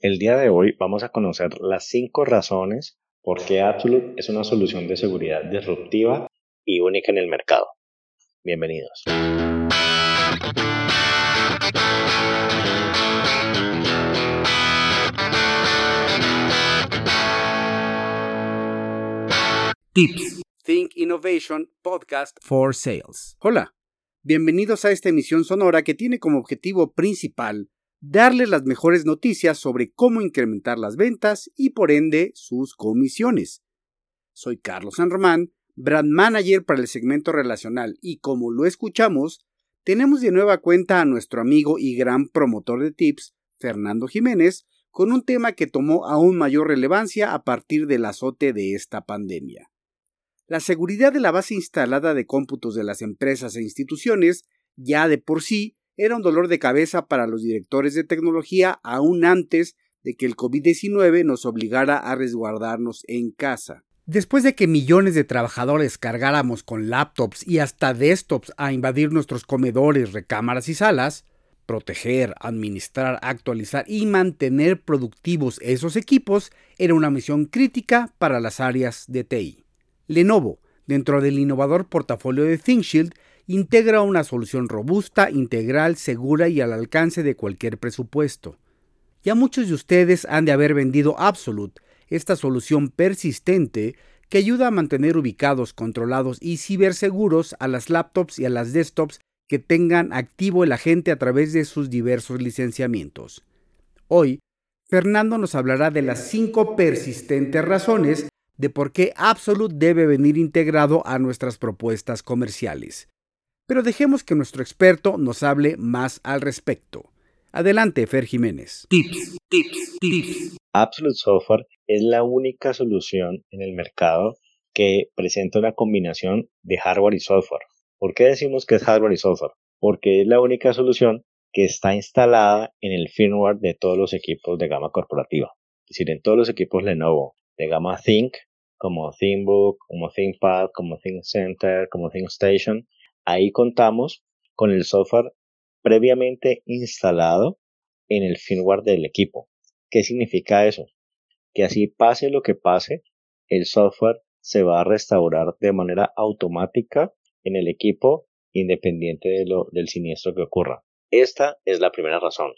El día de hoy vamos a conocer las cinco razones por qué Absolute es una solución de seguridad disruptiva y única en el mercado. Bienvenidos. Tips. Think Innovation Podcast for Sales. Hola, bienvenidos a esta emisión sonora que tiene como objetivo principal darles las mejores noticias sobre cómo incrementar las ventas y por ende sus comisiones. Soy Carlos San Román, brand manager para el segmento relacional y como lo escuchamos, tenemos de nueva cuenta a nuestro amigo y gran promotor de tips, Fernando Jiménez, con un tema que tomó aún mayor relevancia a partir del azote de esta pandemia. La seguridad de la base instalada de cómputos de las empresas e instituciones ya de por sí era un dolor de cabeza para los directores de tecnología aún antes de que el COVID-19 nos obligara a resguardarnos en casa. Después de que millones de trabajadores cargáramos con laptops y hasta desktops a invadir nuestros comedores, recámaras y salas, proteger, administrar, actualizar y mantener productivos esos equipos era una misión crítica para las áreas de TI. Lenovo, dentro del innovador portafolio de ThinkShield, integra una solución robusta, integral, segura y al alcance de cualquier presupuesto. Ya muchos de ustedes han de haber vendido Absolute, esta solución persistente que ayuda a mantener ubicados, controlados y ciberseguros a las laptops y a las desktops que tengan activo el agente a través de sus diversos licenciamientos. Hoy, Fernando nos hablará de las cinco persistentes razones de por qué Absolute debe venir integrado a nuestras propuestas comerciales. Pero dejemos que nuestro experto nos hable más al respecto. Adelante, Fer Jiménez. Tips, tips, tips. Absolute Software es la única solución en el mercado que presenta una combinación de hardware y software. ¿Por qué decimos que es hardware y software? Porque es la única solución que está instalada en el firmware de todos los equipos de gama corporativa. Es decir, en todos los equipos Lenovo de gama Think, como ThinkBook, como ThinkPad, como ThinkCenter, como ThinkStation. Ahí contamos con el software previamente instalado en el firmware del equipo. ¿Qué significa eso? Que así pase lo que pase, el software se va a restaurar de manera automática en el equipo independiente de lo, del siniestro que ocurra. Esta es la primera razón,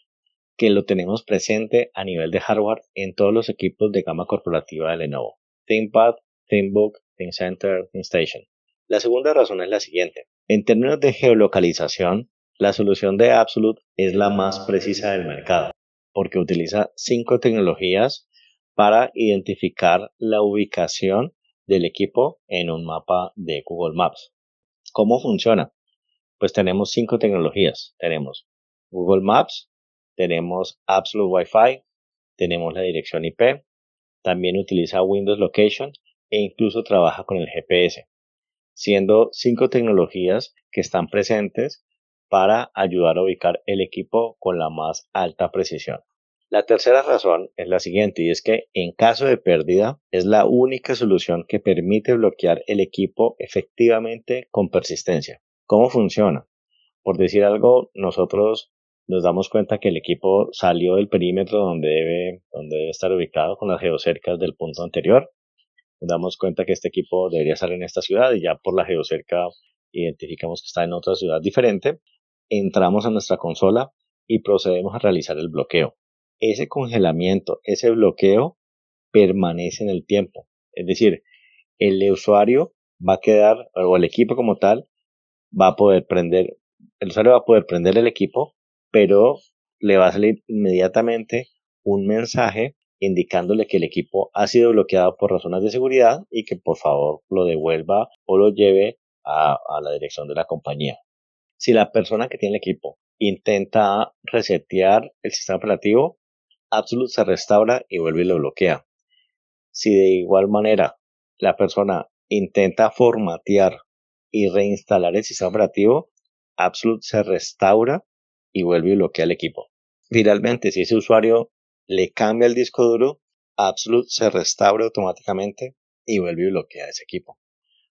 que lo tenemos presente a nivel de hardware en todos los equipos de gama corporativa de Lenovo. ThinkPad, ThinkBook, ThinkCenter, ThinkStation. La segunda razón es la siguiente. En términos de geolocalización, la solución de Absolute es la más precisa del mercado, porque utiliza cinco tecnologías para identificar la ubicación del equipo en un mapa de Google Maps. ¿Cómo funciona? Pues tenemos cinco tecnologías. Tenemos Google Maps, tenemos Absolute Wi-Fi, tenemos la dirección IP, también utiliza Windows Location e incluso trabaja con el GPS, siendo cinco tecnologías que están presentes para ayudar a ubicar el equipo con la más alta precisión. La tercera razón es la siguiente y es que en caso de pérdida es la única solución que permite bloquear el equipo efectivamente con persistencia. ¿Cómo funciona? Por decir algo, nosotros nos damos cuenta que el equipo salió del perímetro donde debe, donde debe estar ubicado con las geocercas del punto anterior. Damos cuenta que este equipo debería estar en esta ciudad y ya por la geocerca identificamos que está en otra ciudad diferente. Entramos a nuestra consola y procedemos a realizar el bloqueo. Ese congelamiento, ese bloqueo permanece en el tiempo. Es decir, el usuario va a quedar, o el equipo como tal, va a poder prender, el usuario va a poder prender el equipo pero le va a salir inmediatamente un mensaje indicándole que el equipo ha sido bloqueado por razones de seguridad y que por favor lo devuelva o lo lleve a, la dirección de la compañía. Si la persona que tiene el equipo intenta resetear el sistema operativo, Absolute se restaura y vuelve y lo bloquea. Si de igual manera la persona intenta formatear y reinstalar el sistema operativo, Absolute se restaura y vuelve y bloquea el equipo. Finalmente, si ese usuario le cambia el disco duro, Absolute se restaura automáticamente y vuelve y bloquea ese equipo.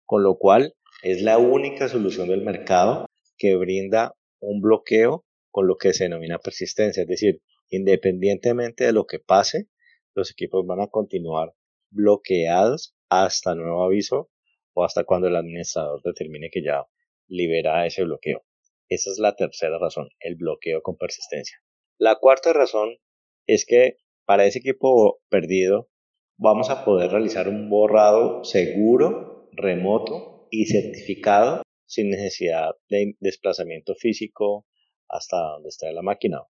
Con lo cual, es la única solución del mercado que brinda un bloqueo con lo que se denomina persistencia, es decir, Independientemente de lo que pase, los equipos van a continuar bloqueados hasta nuevo aviso o hasta cuando el administrador determine que ya libera ese bloqueo. Esa es la tercera razón, el bloqueo con persistencia. La cuarta razón es que para ese equipo perdido vamos a poder realizar un borrado seguro, remoto y certificado sin necesidad de desplazamiento físico hasta donde esté la máquina,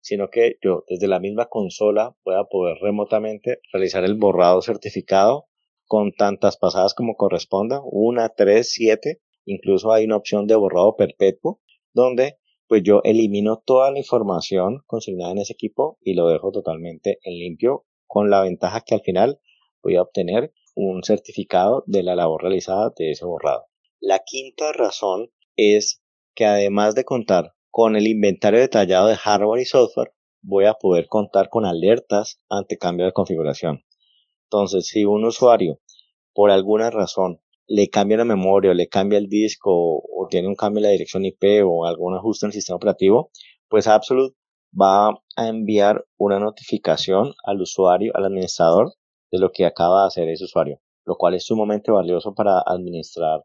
sino que yo desde la misma consola pueda poder remotamente realizar el borrado certificado con tantas pasadas como corresponda, una, tres, siete, incluso hay una opción de borrado perpetuo, donde pues yo elimino toda la información consignada en ese equipo y lo dejo totalmente en limpio, con la ventaja que al final voy a obtener un certificado de la labor realizada de ese borrado. La quinta razón es que además de contar con el inventario detallado de hardware y software, voy a poder contar con alertas ante cambio de configuración. Entonces, si un usuario por alguna razón le cambia la memoria, o le cambia el disco, o, tiene un cambio en la dirección IP o algún ajuste en el sistema operativo, pues Absolute va a enviar una notificación al usuario, al administrador, de lo que acaba de hacer ese usuario, lo cual es sumamente valioso para administrar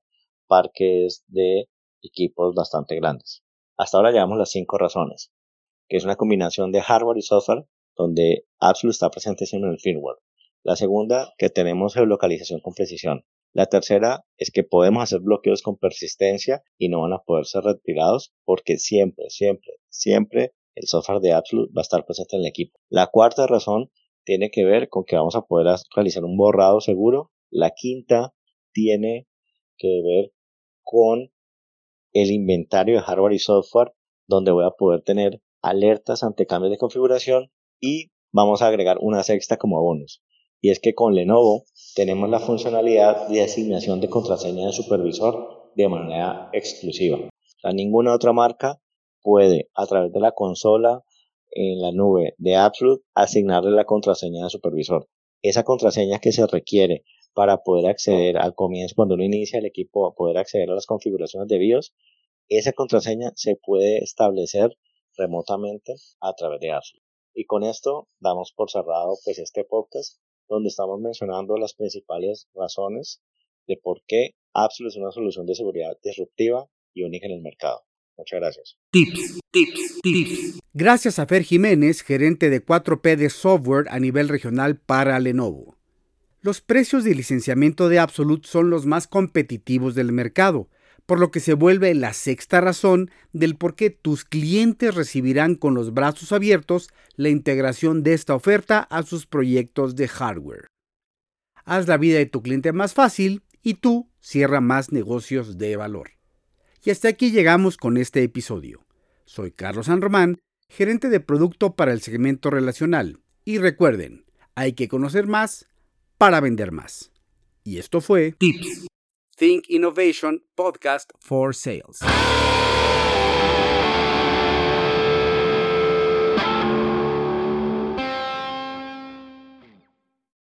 parques de equipos bastante grandes. Hasta ahora llevamos las cinco razones, que es una combinación de hardware y software, donde Absolute está presente siempre en el firmware. La segunda, que tenemos geolocalización con precisión. La tercera es que podemos hacer bloqueos con persistencia y no van a poder ser retirados porque siempre, siempre, siempre el software de Absolute va a estar presente en el equipo. La cuarta razón tiene que ver con que vamos a poder realizar un borrado seguro. La quinta tiene que ver con el inventario de hardware y software donde voy a poder tener alertas ante cambios de configuración y vamos a agregar una sexta como bonus y es que con Lenovo tenemos la funcionalidad de asignación de contraseña de supervisor de manera exclusiva. O ninguna otra marca puede a través de la consola en la nube de Absolute asignarle la contraseña de supervisor. Esa contraseña que se requiere para poder acceder al comienzo, cuando uno inicia el equipo, poder acceder a las configuraciones de BIOS, esa contraseña se puede establecer remotamente a través de Absolute. Y con esto damos por cerrado pues este podcast donde estamos mencionando las principales razones de por qué Absolute es una solución de seguridad disruptiva y única en el mercado. Muchas gracias. Tips, tips, tips. Gracias a Fer Jiménez, gerente de 4P de software a nivel regional para Lenovo. Los precios de licenciamiento de Absolute son los más competitivos del mercado, por lo que se vuelve la sexta razón del por qué tus clientes recibirán con los brazos abiertos la integración de esta oferta a sus proyectos de hardware. Haz la vida de tu cliente más fácil y tú cierra más negocios de valor. Y hasta aquí llegamos con este episodio. Soy Carlos San Román, gerente de producto para el segmento relacional. Y recuerden, hay que conocer más para vender más. Y esto fue Tips Think Innovation Podcast for Sales.